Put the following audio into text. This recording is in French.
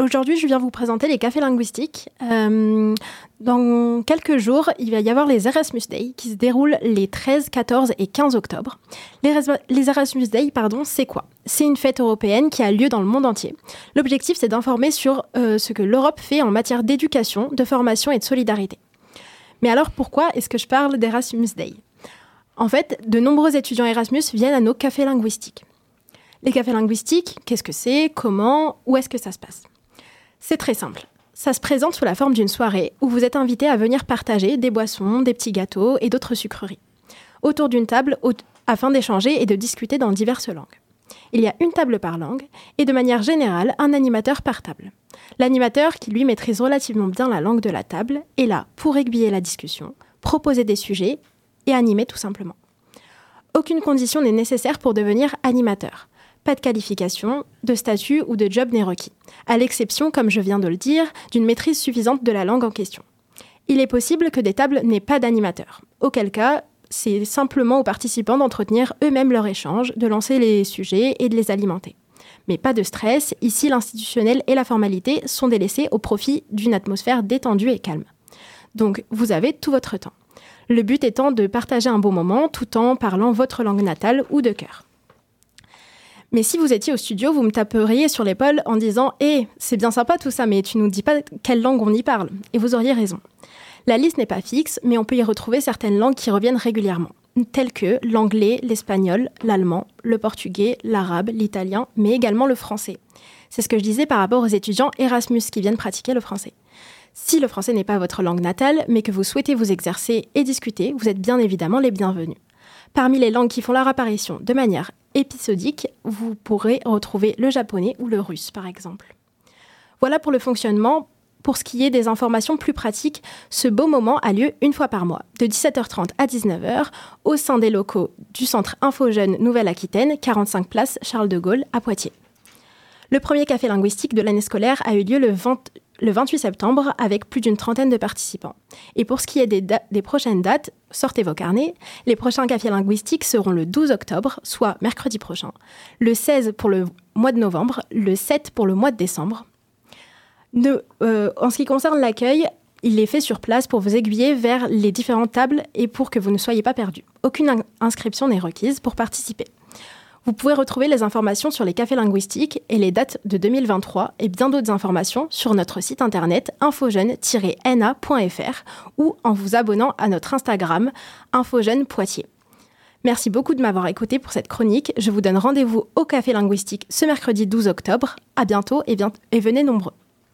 Aujourd'hui, je viens vous présenter les cafés linguistiques. Euh, dans quelques jours, il va y avoir les Erasmus Day qui se déroulent les 13, 14 et 15 octobre. Les, Erasmus Day, pardon, c'est quoi? C'est une fête européenne qui a lieu dans le monde entier. L'objectif, c'est d'informer sur euh, ce que l'Europe fait en matière d'éducation, de formation et de solidarité. Mais alors, pourquoi est-ce que je parle d'Erasmus Day? En fait, de nombreux étudiants Erasmus viennent à nos cafés linguistiques. Les cafés linguistiques, qu'est-ce que c'est? Comment? Où est-ce que ça se passe? C'est très simple. Ça se présente sous la forme d'une soirée où vous êtes invité à venir partager des boissons, des petits gâteaux et d'autres sucreries. Autour d'une table afin d'échanger et de discuter dans diverses langues. Il y a une table par langue et de manière générale un animateur par table. L'animateur, qui lui maîtrise relativement bien la langue de la table, est là pour aiguiller la discussion, proposer des sujets et animer tout simplement. Aucune condition n'est nécessaire pour devenir animateur pas de qualification, de statut ou de job n'est requis, à l'exception, comme je viens de le dire, d'une maîtrise suffisante de la langue en question. Il est possible que des tables n'aient pas d'animateur, auquel cas, c'est simplement aux participants d'entretenir eux-mêmes leur échange, de lancer les sujets et de les alimenter. Mais pas de stress, ici l'institutionnel et la formalité sont délaissés au profit d'une atmosphère détendue et calme. Donc vous avez tout votre temps. Le but étant de partager un bon moment tout en parlant votre langue natale ou de cœur. Mais si vous étiez au studio, vous me taperiez sur l'épaule en disant Eh, c'est bien sympa tout ça, mais tu nous dis pas quelle langue on y parle. Et vous auriez raison. La liste n'est pas fixe, mais on peut y retrouver certaines langues qui reviennent régulièrement, telles que l'anglais, l'espagnol, l'allemand, le portugais, l'arabe, l'italien, mais également le français. C'est ce que je disais par rapport aux étudiants Erasmus qui viennent pratiquer le français. Si le français n'est pas votre langue natale, mais que vous souhaitez vous exercer et discuter, vous êtes bien évidemment les bienvenus. Parmi les langues qui font leur apparition de manière épisodique, vous pourrez retrouver le japonais ou le russe, par exemple. Voilà pour le fonctionnement. Pour ce qui est des informations plus pratiques, ce beau moment a lieu une fois par mois, de 17h30 à 19h, au sein des locaux du Centre Info Jeune Nouvelle-Aquitaine, 45 place Charles de Gaulle, à Poitiers. Le premier café linguistique de l'année scolaire a eu lieu le 20, le 28 septembre avec plus d'une trentaine de participants. Et pour ce qui est des, prochaines dates, sortez vos carnets. Les prochains cafés linguistiques seront le 12 octobre, soit mercredi prochain, le 16 pour le mois de novembre, le 7 pour le mois de décembre. Euh, en ce qui concerne l'accueil, il est fait sur place pour vous aiguiller vers les différentes tables et pour que vous ne soyez pas perdus. Aucune inscription n'est requise pour participer. Vous pouvez retrouver les informations sur les cafés linguistiques et les dates de 2023 et bien d'autres informations sur notre site internet infojeune-na.fr ou en vous abonnant à notre Instagram Infojeune Poitiers. Merci beaucoup de m'avoir écouté pour cette chronique. Je vous donne rendez-vous au Café Linguistique ce mercredi 12 octobre. À bientôt et, et venez nombreux.